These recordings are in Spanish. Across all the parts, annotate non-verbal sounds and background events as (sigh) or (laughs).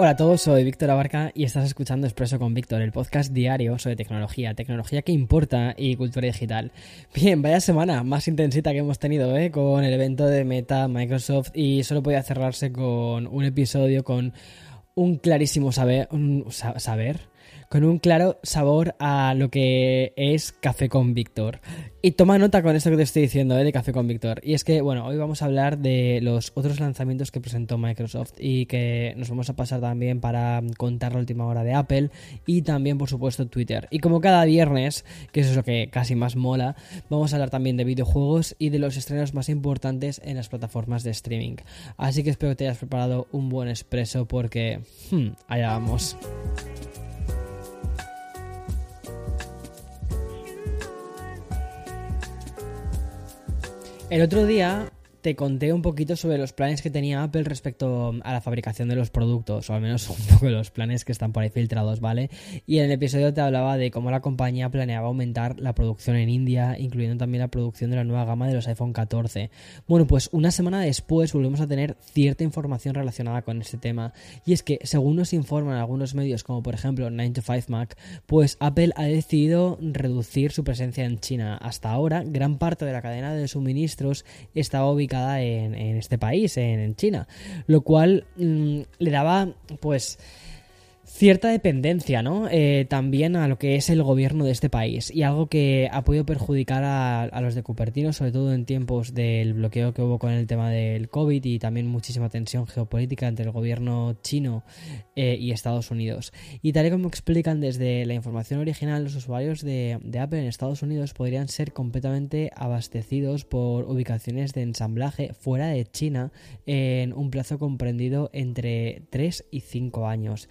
Hola a todos, soy Víctor Abarca y estás escuchando Expreso con Víctor, el podcast diario sobre tecnología, tecnología que importa y cultura digital. Bien, vaya semana más intensita que hemos tenido ¿eh? con el evento de Meta, Microsoft y solo podía cerrarse con un episodio con un clarísimo saber, saber con un claro sabor a lo que es Café con Víctor. Y toma nota con esto que te estoy diciendo ¿eh? de Café con Víctor. Y es que, bueno, hoy vamos a hablar de los otros lanzamientos que presentó Microsoft y que nos vamos a pasar también para contar la última hora de Apple y también, por supuesto, Twitter. Y como cada viernes, que eso es lo que casi más mola, vamos a hablar también de videojuegos y de los estrenos más importantes en las plataformas de streaming. Así que espero que te hayas preparado un buen expreso porque... Hmm, allá vamos. El otro día te conté un poquito sobre los planes que tenía Apple respecto a la fabricación de los productos, o al menos (laughs) un poco los planes que están por ahí filtrados, ¿vale? Y en el episodio te hablaba de cómo la compañía planeaba aumentar la producción en India, incluyendo también la producción de la nueva gama de los iPhone 14. Bueno, pues una semana después volvemos a tener cierta información relacionada con este tema, y es que según nos informan algunos medios, como por ejemplo 9 to 5 Mac, pues Apple ha decidido reducir su presencia en China. Hasta ahora, gran parte de la cadena de suministros estaba ubicada en, este país, en, China, lo cual mm, le daba pues cierta dependencia, ¿no? Eh, también a lo que es el gobierno de este país y algo que ha podido perjudicar a, los de Cupertino, sobre todo en tiempos del bloqueo que hubo con el tema del COVID y también muchísima tensión geopolítica entre el gobierno chino eh, y Estados Unidos. Y tal y como explican desde la información original, los usuarios de, de Apple en Estados Unidos podrían ser completamente abastecidos por ubicaciones de ensamblaje fuera de China en un plazo comprendido entre 3 y 5 años.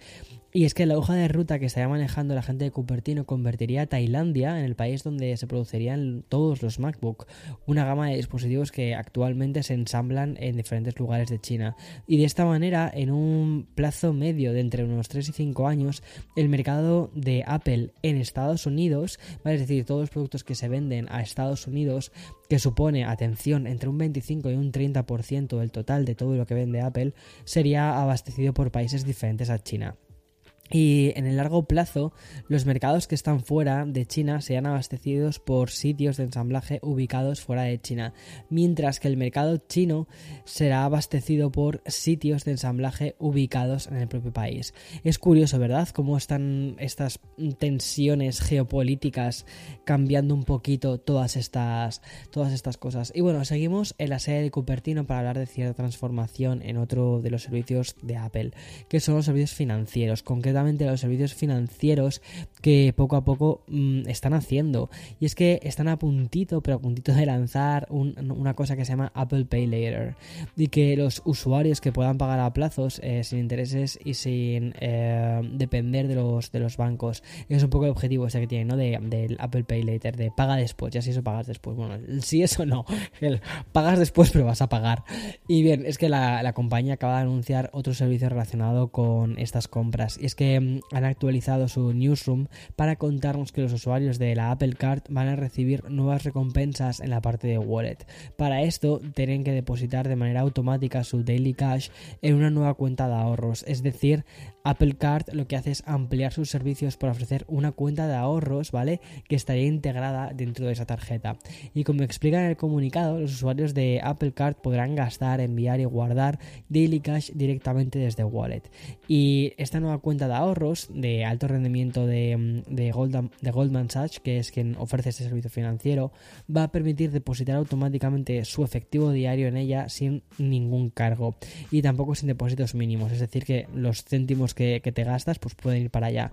Y es que la hoja de ruta que estaría manejando la gente de Cupertino convertiría a Tailandia en el país donde se producirían todos los MacBook, una gama de dispositivos que actualmente se ensamblan en diferentes lugares de China. Y de esta manera, en un plazo medio de entre unos 3 y 5 años, el mercado de Apple en Estados Unidos, es decir, todos los productos que se venden a Estados Unidos, que supone, atención, entre un 25 y un 30% del total de todo lo que vende Apple, sería abastecido por países diferentes a China. Y en el largo plazo, los mercados que están fuera de China sean abastecidos por sitios de ensamblaje ubicados fuera de China, mientras que el mercado chino será abastecido por sitios de ensamblaje ubicados en el propio país. Es curioso, ¿verdad?, cómo están estas tensiones geopolíticas cambiando un poquito todas estas, todas estas cosas. Y bueno, seguimos en la serie de Cupertino para hablar de cierta transformación en otro de los servicios de Apple, que son los servicios financieros, concretamente los servicios financieros que poco a poco mm, están haciendo. Y es que están a puntito, pero a puntito de lanzar una cosa que se llama Apple Pay Later. Y que los usuarios que puedan pagar a plazos eh, sin intereses y sin eh, depender de los, de los bancos. Es un poco el objetivo ese que tiene, ¿no? De, del Apple Pay Later, de paga después, ya si eso pagas después. Bueno, si eso no, (laughs) pagas después pero vas a pagar. Y bien, es que la, la compañía acaba de anunciar otro servicio relacionado con estas compras. Y es que Mm, han actualizado su newsroom para contarnos que los usuarios de la Apple Card van a recibir nuevas recompensas en la parte de wallet. Para esto tienen que depositar de manera automática su daily cash en una nueva cuenta de ahorros, es decir, Apple Card lo que hace es ampliar sus servicios para ofrecer una cuenta de ahorros, ¿vale? Que estaría integrada dentro de esa tarjeta. Y como explica en el comunicado, los usuarios de Apple Card podrán gastar, enviar y guardar Daily Cash directamente desde Wallet. Y esta nueva cuenta de ahorros de alto rendimiento de, de, Goldman, Sachs, que es quien ofrece este servicio financiero, va a permitir depositar automáticamente su efectivo diario en ella sin ningún cargo y tampoco sin depósitos mínimos, es decir, que los céntimos que, que te gastas pues pueden ir para allá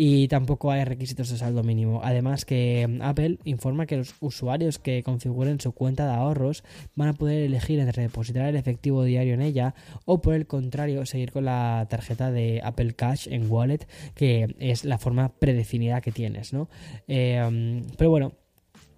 y tampoco hay requisitos de saldo mínimo. Además que Apple informa que los usuarios que configuren su cuenta de ahorros van a poder elegir entre depositar el efectivo diario en ella o por el contrario seguir con la tarjeta de Apple Cash Wallet que es la forma predefinida que tienes, ¿no? Eh, pero bueno,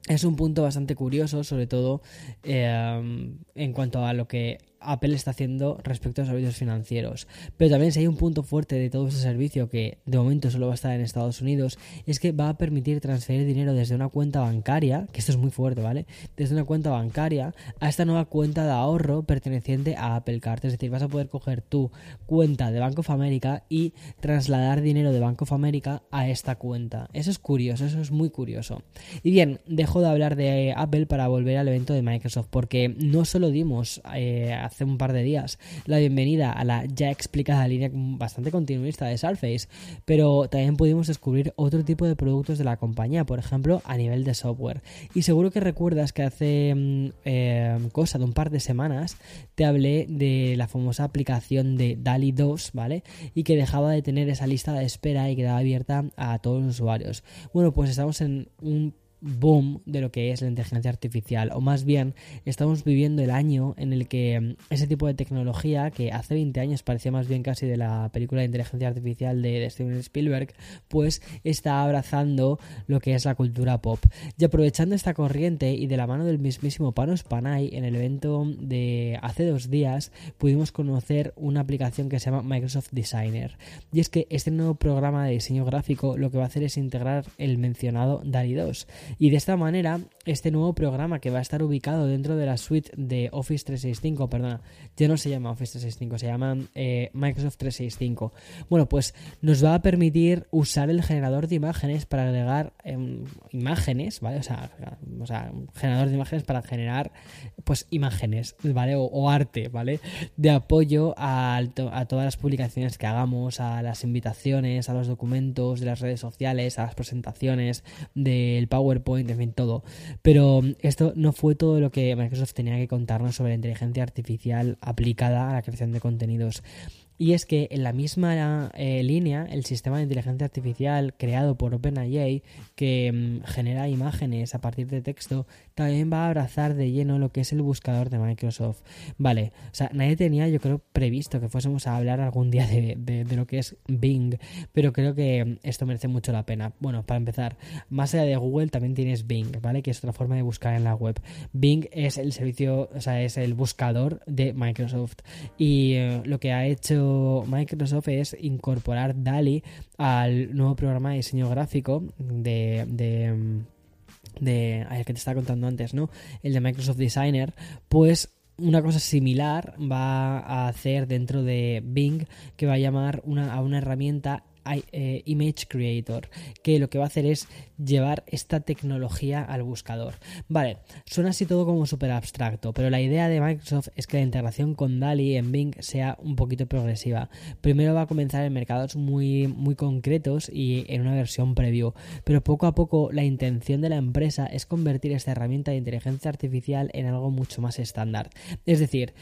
es un punto bastante curioso, sobre todo eh, en cuanto a lo que Apple está haciendo respecto a servicios financieros. Pero también si hay un punto fuerte de todo ese servicio que de momento solo va a estar en Estados Unidos, es que va a permitir transferir dinero desde una cuenta bancaria, que esto es muy fuerte, ¿vale? Desde una cuenta bancaria a esta nueva cuenta de ahorro perteneciente a Apple Card. Es decir, vas a poder coger tu cuenta de Bank of America y trasladar dinero de Bank of America a esta cuenta. Eso es curioso, eso es muy curioso. Y bien, dejo de hablar de Apple para volver al evento de Microsoft, porque no solo dimos eh, hace un par de días la bienvenida a la ya explicada línea bastante continuista de Surface, pero también pudimos descubrir otro tipo de productos de la compañía, por ejemplo, a nivel de software. Y seguro que recuerdas que hace mm, eh, cosa de un par de semanas te hablé de la famosa aplicación de DALI 2, ¿vale? Y que dejaba de tener esa lista de espera y quedaba abierta a todos los usuarios. Bueno, pues estamos en un boom de lo que es la inteligencia artificial, o más bien estamos viviendo el año en el que mm, ese tipo de tecnología, que hace 20 años parecía más bien casi de la película de inteligencia artificial de, Steven Spielberg, pues está abrazando lo que es la cultura pop. Y aprovechando esta corriente y de la mano del mismísimo Panos Panay, en el evento de hace dos días pudimos conocer una aplicación que se llama Microsoft Designer. Y es que este nuevo programa de diseño gráfico lo que va a hacer es integrar el mencionado DALI 2 y de esta manera, este nuevo programa que va a estar ubicado dentro de la suite de Office 365, perdona, ya no se llama Office 365, se llama eh, Microsoft 365. Bueno, pues nos va a permitir usar el generador de imágenes para agregar em, imágenes, ¿vale? O sea, o sea, generador de imágenes para generar, pues, imágenes, ¿vale? O, arte, ¿vale? De apoyo a, a todas las publicaciones que hagamos, a las invitaciones, a los documentos de las redes sociales, a las presentaciones del PowerPoint Point, en fin, todo. Pero mm, esto no fue todo lo que Microsoft tenía que contarnos sobre la inteligencia artificial aplicada a la creación de contenidos. Y es que en la misma eh, línea, el sistema de inteligencia artificial creado por OpenAI, que mm, genera imágenes a partir de texto, también va a abrazar de lleno lo que es el buscador de Microsoft. Vale, o sea, nadie tenía, yo creo, previsto que fuésemos a hablar algún día de, de lo que es Bing, pero creo que mm, esto merece mucho la pena. Bueno, para empezar, más allá de Google también tienes Bing, ¿vale? Que es otra forma de buscar en la web. Bing es el servicio, o sea, es el buscador de Microsoft. Y eh, lo que ha hecho Microsoft es incorporar DALI al nuevo programa de diseño gráfico de, de, de el que te estaba contando antes, ¿no? El de Microsoft Designer, pues una cosa similar va a hacer dentro de Bing que va a llamar una, a una herramienta Image Creator, que lo que va a hacer es llevar esta tecnología al buscador. Vale, suena así todo como súper abstracto, pero la idea de Microsoft es que la integración con DALI en Bing sea un poquito progresiva. Primero va a comenzar en mercados muy, muy concretos y en una versión preview, pero poco a poco la intención de la empresa es convertir esta herramienta de inteligencia artificial en algo mucho más estándar. Es decir,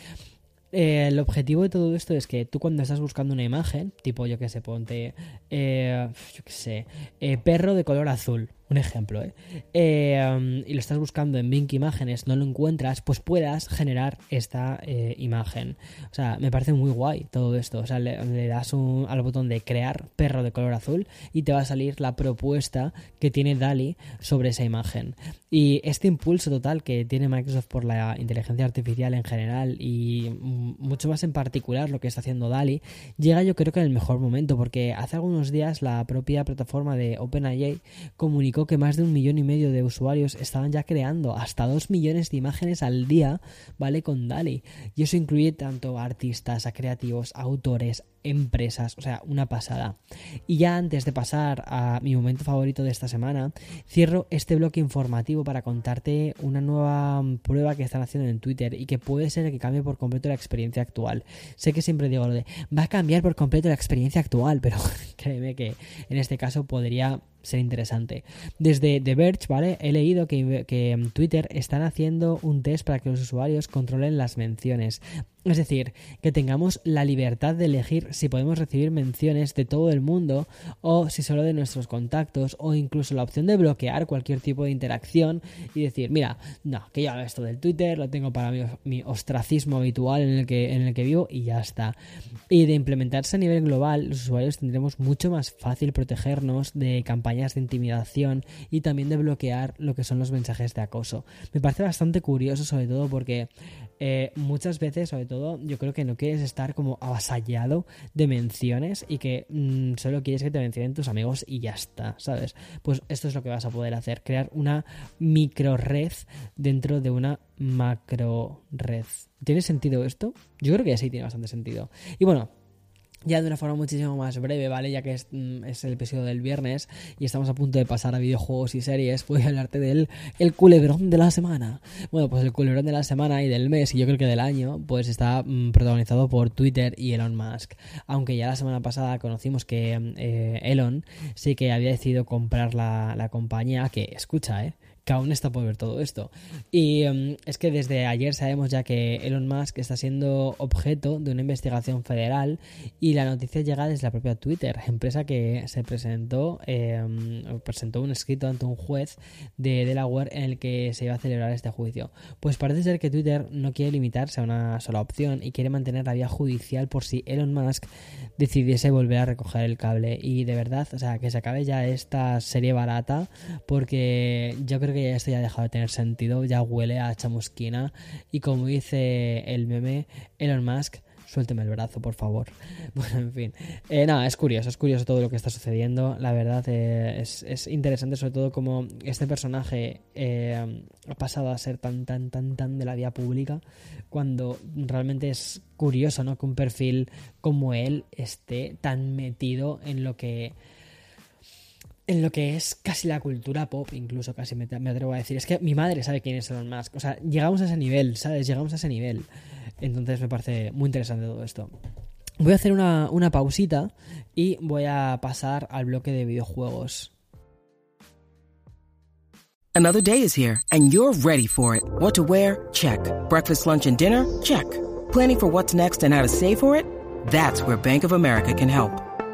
eh, el objetivo de todo esto es que tú cuando estás buscando una imagen, tipo yo que sé, ponte, eh, yo que sé, eh, perro de color azul, un ejemplo, ¿eh? ¿eh? y lo estás buscando en Bing Imágenes, no lo encuentras, pues puedas generar esta eh, imagen. O sea, me parece muy guay todo esto. O sea, le, das un, al botón de crear perro de color azul y te va a salir la propuesta que tiene DALI sobre esa imagen. Y este impulso total que tiene Microsoft por la inteligencia artificial en general y mucho más en particular lo que está haciendo DALI, llega yo creo que en el mejor momento, porque hace algunos días la propia plataforma de OpenAI comunicó que más de un millón y medio de usuarios estaban ya creando hasta dos millones de imágenes al día, ¿vale? Con DALI. Y eso incluye tanto artistas, a creativos, autores, empresas, o sea, una pasada. Y ya antes de pasar a mi momento favorito de esta semana, cierro este bloque informativo para contarte una nueva prueba que están haciendo en Twitter y que puede ser que cambie por completo la experiencia actual. Sé que siempre digo lo de va a cambiar por completo la experiencia actual, (laughs) pero créeme que en este caso podría ser interesante. Desde The Verge, ¿vale? He leído que, que en Twitter están haciendo un test para que los usuarios controlen las menciones. Es decir, que tengamos la libertad de elegir si podemos recibir menciones de todo el mundo o si solo de nuestros contactos o incluso la opción de bloquear cualquier tipo de interacción y decir, mira, no, que yo esto del Twitter, lo tengo para mi, mi, ostracismo habitual en el, que, en el que vivo y ya está. Y de implementarse a nivel global, los usuarios tendremos mucho más fácil protegernos de campañas de intimidación y también de bloquear lo que son los mensajes de acoso. Me parece bastante curioso sobre todo porque eh, muchas veces, sobre todo, yo creo que no quieres estar como avasallado de menciones y que mmm, solo quieres que te mencionen tus amigos y ya está, ¿sabes? Pues esto es lo que vas a poder hacer, crear una micro red dentro de una macro red. ¿Tiene sentido esto? Yo creo que sí tiene bastante sentido. Y bueno, ya de una forma muchísimo más breve, ¿vale? Ya que es, mm, es, el episodio del viernes y estamos a punto de pasar a videojuegos y series, voy a hablarte del el culebrón de la semana. Bueno, pues el culebrón de la semana y del mes, y yo creo que del año, pues está mmm, protagonizado por Twitter y Elon Musk. Aunque ya la semana pasada conocimos que eh, Elon sí que había decidido comprar la, la compañía, que escucha, ¿eh? Que aún está por ver todo esto. Y um, es que desde ayer sabemos ya que Elon Musk está siendo objeto de una investigación federal y la noticia llega desde la propia Twitter, empresa que se presentó, eh, presentó un escrito ante un juez de Delaware en el que se iba a celebrar este juicio. Pues parece ser que Twitter no quiere limitarse a una sola opción y quiere mantener la vía judicial por si Elon Musk decidiese volver a recoger el cable. Y de verdad, o sea, que se acabe ya esta serie barata porque yo creo que que esto ya ha dejado de tener sentido, ya huele a chamusquina y como dice el meme Elon Musk, suélteme el brazo, por favor. (laughs) Bueno, en fin. Eh, nada, es curioso, es curioso todo lo que está sucediendo. La verdad eh, es, es, interesante sobre todo como este personaje eh, ha pasado a ser tan, tan, tan, tan de la vía pública cuando realmente es curioso, ¿no? Que un perfil como él esté tan metido en lo que en lo que es casi la cultura pop, incluso casi me, atrevo a decir. Es que mi madre sabe quién es Elon Musk. O sea, llegamos a ese nivel, ¿sabes? Llegamos a ese nivel. Entonces me parece muy interesante todo esto. Voy a hacer una, una pausita y voy a pasar al bloque de videojuegos. Another day is here and you're ready for it. What to wear? Check. Breakfast, lunch and dinner? Check. Planning for what's next and how to save for it? That's where Bank of America can help.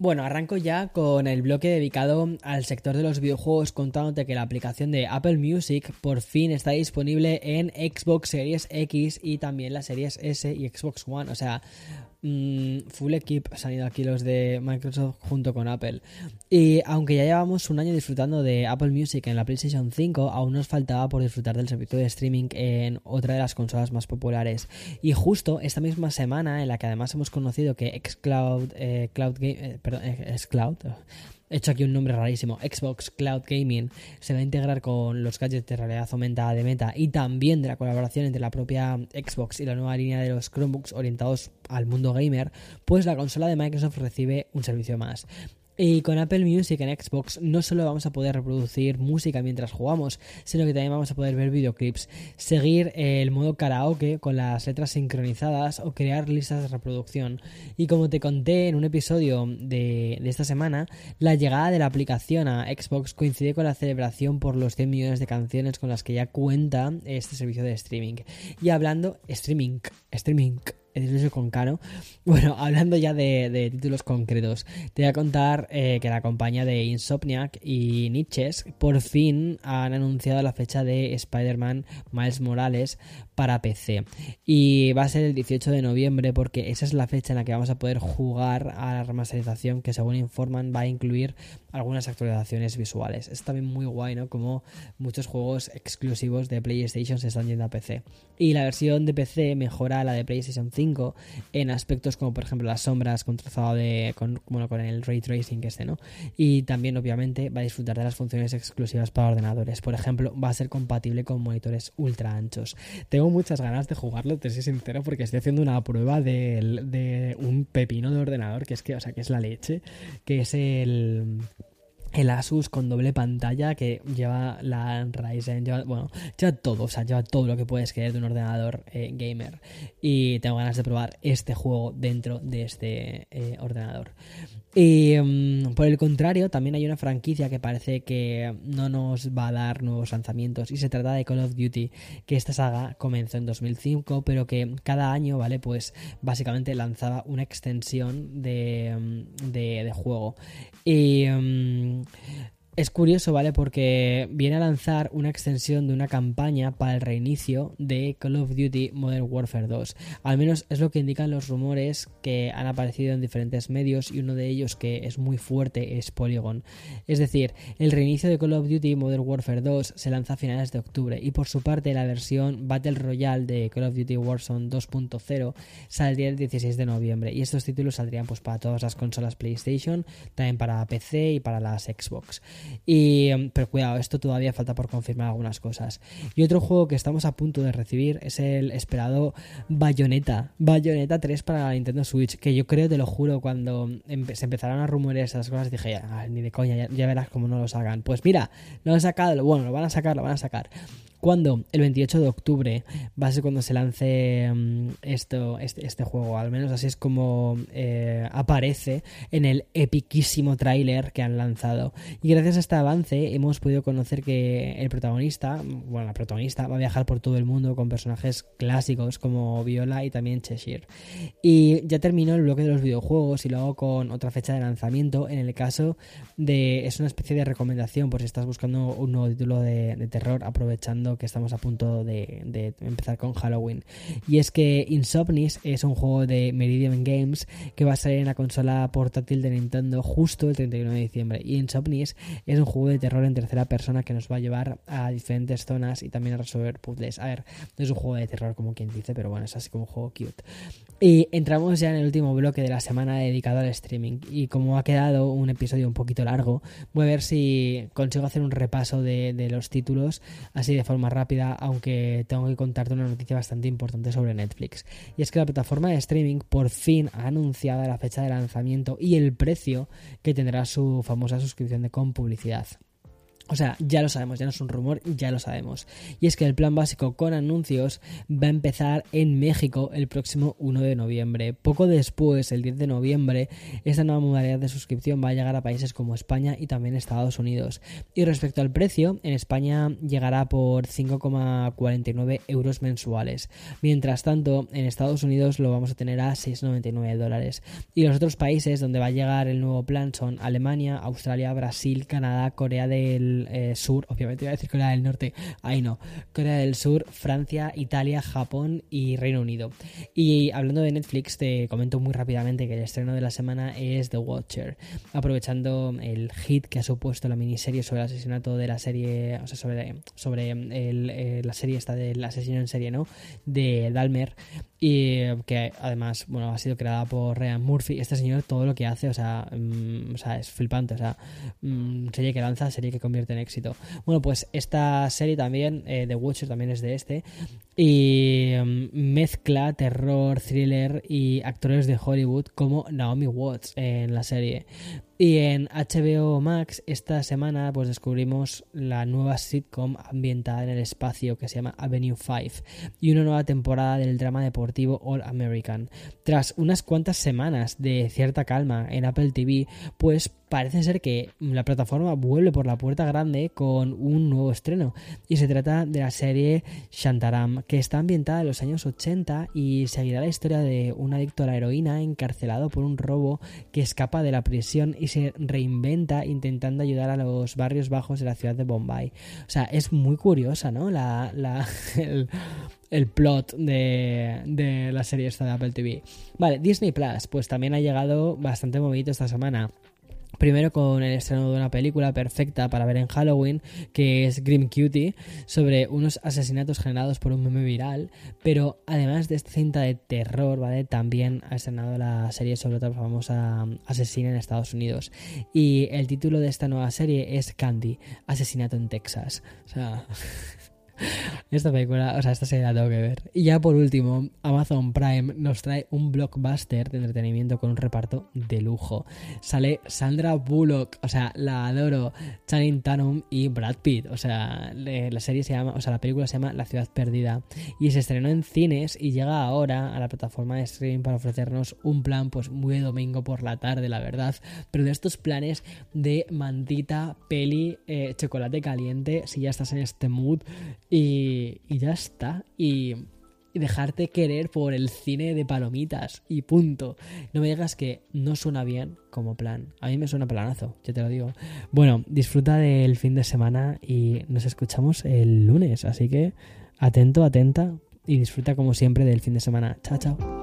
Bueno, arranco ya con el bloque dedicado al sector de los videojuegos contándote que la aplicación de Apple Music por fin está disponible en Xbox Series X y también las Series S y Xbox One. O sea, mmm, full equip han ido aquí los de Microsoft junto con Apple. Y aunque ya llevamos un año disfrutando de Apple Music en la PlayStation 5, aún nos faltaba por disfrutar del servicio de streaming en otra de las consolas más populares. Y justo esta misma semana, en la que además hemos conocido que Xcloud, eh, Cloud Game, eh, perdón, eh, Xcloud, he hecho aquí un nombre rarísimo, Xbox Cloud Gaming, se va a integrar con los gadgets de realidad aumentada de Meta y también de la colaboración entre la propia Xbox y la nueva línea de los Chromebooks orientados al mundo gamer, pues la consola de Microsoft recibe un servicio más. Y con Apple Music en Xbox no solo vamos a poder reproducir música mientras jugamos, sino que también vamos a poder ver videoclips, seguir el modo karaoke con las letras sincronizadas o crear listas de reproducción. Y como te conté en un episodio de, de esta semana, la llegada de la aplicación a Xbox coincide con la celebración por los 100 millones de canciones con las que ya cuenta este servicio de streaming. Y hablando, streaming, streaming con Cano. (laughs) Bueno, hablando ya de, títulos concretos, te voy a contar eh, que la compañía de Insomniac y Nietzsche por fin han anunciado la fecha de Spider-Man Miles Morales para PC. Y va a ser el 18 de noviembre porque esa es la fecha en la que vamos a poder jugar a la remasterización que según informan va a incluir algunas actualizaciones visuales. Es también muy guay, ¿no? Como muchos juegos exclusivos de PlayStation se están yendo a PC. Y la versión de PC mejora la de PlayStation 5 2005 en aspectos como por ejemplo las sombras con trazado de con, bueno, con el ray tracing este, ¿no? Y también obviamente va a disfrutar de las funciones exclusivas para ordenadores. Por ejemplo, va a ser compatible con monitores ultra anchos. Tengo muchas ganas de jugarlo, te soy sincero, porque estoy haciendo una prueba de, de un pepino de ordenador que es que, o sea, que es la leche, que es el el Asus con doble pantalla que lleva la Ryzen, lleva, bueno, lleva todo, o sea, lleva todo lo que puedes querer de un ordenador eh, gamer. Y tengo ganas de probar este juego dentro de este eh, ordenador. Y mm, por el contrario, también hay una franquicia que parece que no nos va a dar nuevos lanzamientos y se trata de Call of Duty, que esta saga comenzó en 2005, pero que cada año, ¿vale? Pues básicamente lanzaba una extensión de, mm, de, juego. Y mm, es curioso, ¿vale? Porque viene a lanzar una extensión de una campaña para el reinicio de Call of Duty Modern Warfare 2. Al menos es lo que indican los rumores que han aparecido en diferentes medios y uno de ellos que es muy fuerte es Polygon. Es decir, el reinicio de Call of Duty Modern Warfare 2 se lanza a finales de octubre y por su parte la versión Battle Royale de Call of Duty Warzone 2.0 saldría el 16 de noviembre y estos títulos saldrían pues para todas las consolas PlayStation, también para PC y para las Xbox. Em, pero cuidado, esto todavía falta por confirmar algunas cosas. Y otro juego que estamos a punto de recibir es el esperado Bayonetta. Bayonetta 3 para la Nintendo Switch. Que yo creo, te lo juro, cuando se empezaron a rumorear esas cosas, dije, ya, ni de coña, ya, verás cómo no lo sacan. Pues mira, lo han sacado, bueno, lo van a sacar, lo van a sacar cuando el 28 de octubre va a ser cuando se lance mm, esto, este, este, juego, al menos así es como eh, aparece en el epiquísimo tráiler que han lanzado. Y gracias a este avance hemos podido conocer que el protagonista, bueno, la protagonista va a viajar por todo el mundo con personajes clásicos como Viola y también Cheshire. Y ya terminó el bloque de los videojuegos y luego con otra fecha de lanzamiento en el caso de... es una especie de recomendación por si estás buscando un nuevo título de terror aprovechando que estamos a punto de, empezar con Halloween. Y es que Insomnis es un juego de Meridian Games que va a salir en la consola portátil de Nintendo justo el 31 de diciembre. Y Insomnis es un juego de terror en tercera persona que nos va a llevar a diferentes zonas y también a resolver puzzles. A ver, no es un juego de terror como quien dice, pero bueno, es así como un juego cute. Y entramos ya en el último bloque de la semana dedicado al streaming. Y como ha quedado un episodio un poquito largo, voy a ver si consigo hacer un repaso de, de los títulos así de forma más rápida, aunque tengo que contarte una noticia bastante importante sobre Netflix. Y es que la plataforma de streaming por fin ha anunciado la fecha de lanzamiento y el precio que tendrá su famosa suscripción de con publicidad. O sea, ya lo sabemos, ya no es un rumor, ya lo sabemos. Y es que el plan básico con anuncios va a empezar en México el próximo 1 de noviembre. Poco después, el 10 de noviembre, esta nueva modalidad de suscripción va a llegar a países como España y también Estados Unidos. Y respecto al precio, en España llegará por 5,49 euros mensuales. Mientras tanto, en Estados Unidos lo vamos a tener a 6,99 dólares. Y los otros países donde va a llegar el nuevo plan son Alemania, Australia, Brasil, Canadá, Corea del eh, Sur, obviamente iba a decir Corea del Norte, ahí no, Corea del Sur, Francia, Italia, Japón y Reino Unido. Y hablando de Netflix, te comento muy rápidamente que el estreno de la semana es The Watcher, aprovechando el hit que ha supuesto la miniserie sobre el asesinato de la serie, o sea, sobre, sobre eh, la serie esta del asesino en serie, ¿no? De Dalmer, y que además, bueno, ha sido creada por Ryan Murphy. Este señor, todo lo que hace, o sea, mm, o sea es flipante, o sea, mm, serie que lanza, serie que convierte en éxito. Bueno, pues esta serie también, eh, The Watcher también es de este, y mm, mezcla terror, thriller y actores de Hollywood como Naomi Watts en la serie. Y en HBO Max esta semana pues descubrimos la nueva sitcom ambientada en el espacio que se llama Avenue 5 y una nueva temporada del drama deportivo All American. Tras unas cuantas semanas de cierta calma en Apple TV, pues parece ser que la plataforma vuelve por la puerta grande con un nuevo estreno y se trata de la serie Shantaram que está ambientada en los años 80 y seguirá la historia de un adicto a la heroína encarcelado por un robo que escapa de la prisión y se reinventa intentando ayudar a los barrios bajos de la ciudad de Bombay. O sea, es muy curiosa, ¿no? La, (laughs) el, plot de, de la serie esta de Apple TV. Vale, Disney Plus, pues también ha llegado bastante movido esta semana. Primero con el estreno de una película perfecta para ver en Halloween, que es Grim Cutie, sobre unos asesinatos generados por un meme viral. Pero además de esta cinta de terror, ¿vale? También ha estrenado la serie sobre otra famosa asesina en Estados Unidos. Y el título de esta nueva serie es Candy, Asesinato en Texas. O sea... (laughs) (laughs) Esta película, o sea, esta serie la tengo que ver. Y ya por último, Amazon Prime nos trae un blockbuster de entretenimiento con un reparto de lujo. Sale Sandra Bullock, o sea, la adoro, Channing Tatum y Brad Pitt. O sea, la serie se llama, o sea, la película se llama La ciudad perdida y se estrenó en cines y llega ahora a la plataforma de streaming para ofrecernos un plan, pues muy de domingo por la tarde, la verdad. Pero de estos planes de mantita, peli, eh, chocolate caliente, si ya estás en este mood y, ya está. Y, dejarte querer por el cine de palomitas y punto. No me digas que no suena bien como plan. A mí me suena planazo, ya te lo digo. Bueno, disfruta del fin de semana y nos escuchamos el lunes. Así que atento, atenta y disfruta como siempre del fin de semana. Chao, chao.